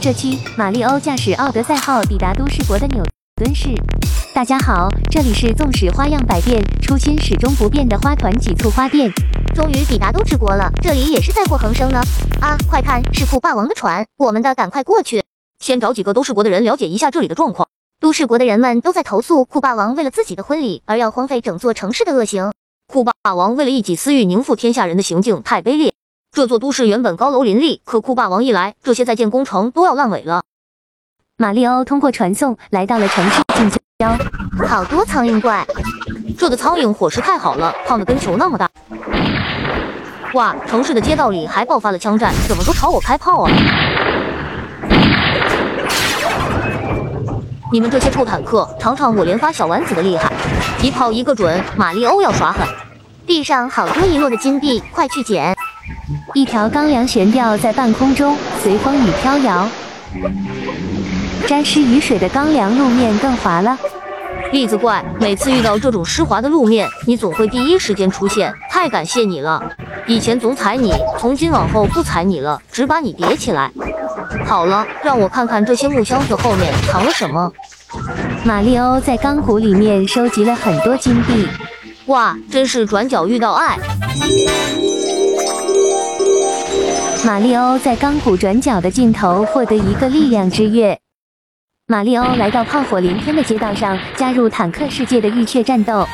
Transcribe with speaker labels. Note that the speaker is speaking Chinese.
Speaker 1: 这期马里欧驾驶奥德赛号抵达都市国的纽敦市。大家好，这里是纵使花样百变，初心始终不变的花团几簇花店。
Speaker 2: 终于抵达都市国了，这里也是灾祸横生呢。啊，快看，是酷霸王的船，我们的赶快过去。
Speaker 3: 先找几个都市国的人了解一下这里的状况。
Speaker 2: 都市国的人们都在投诉酷霸王为了自己的婚礼而要荒废整座城市的恶行。
Speaker 3: 酷霸王为了一己私欲宁负天下人的行径太卑劣。这座都市原本高楼林立，可酷霸王一来，这些在建工程都要烂尾了。
Speaker 1: 马里奥通过传送来到了城市近郊，
Speaker 2: 好多苍蝇怪。
Speaker 3: 这个苍蝇伙食太好了，胖的跟球那么大。哇，城市的街道里还爆发了枪战，怎么都朝我开炮啊！你们这些臭坦克，尝尝我连发小丸子的厉害，一炮一个准。马里欧要耍狠。
Speaker 2: 地上好多遗落的金币，快去捡。
Speaker 1: 一条钢梁悬吊在半空中，随风雨飘摇。沾湿雨水的钢梁路面更滑了。
Speaker 3: 栗子怪，每次遇到这种湿滑的路面，你总会第一时间出现，太感谢你了。以前总踩你，从今往后不踩你了，只把你叠起来。好了，让我看看这些木箱子后面藏了什么。
Speaker 1: 马里欧在钢骨里面收集了很多金币。
Speaker 3: 哇，真是转角遇到爱。
Speaker 1: 马里欧在钢骨转角的尽头获得一个力量之月。马里欧来到炮火连天的街道上，加入坦克世界的浴血战斗。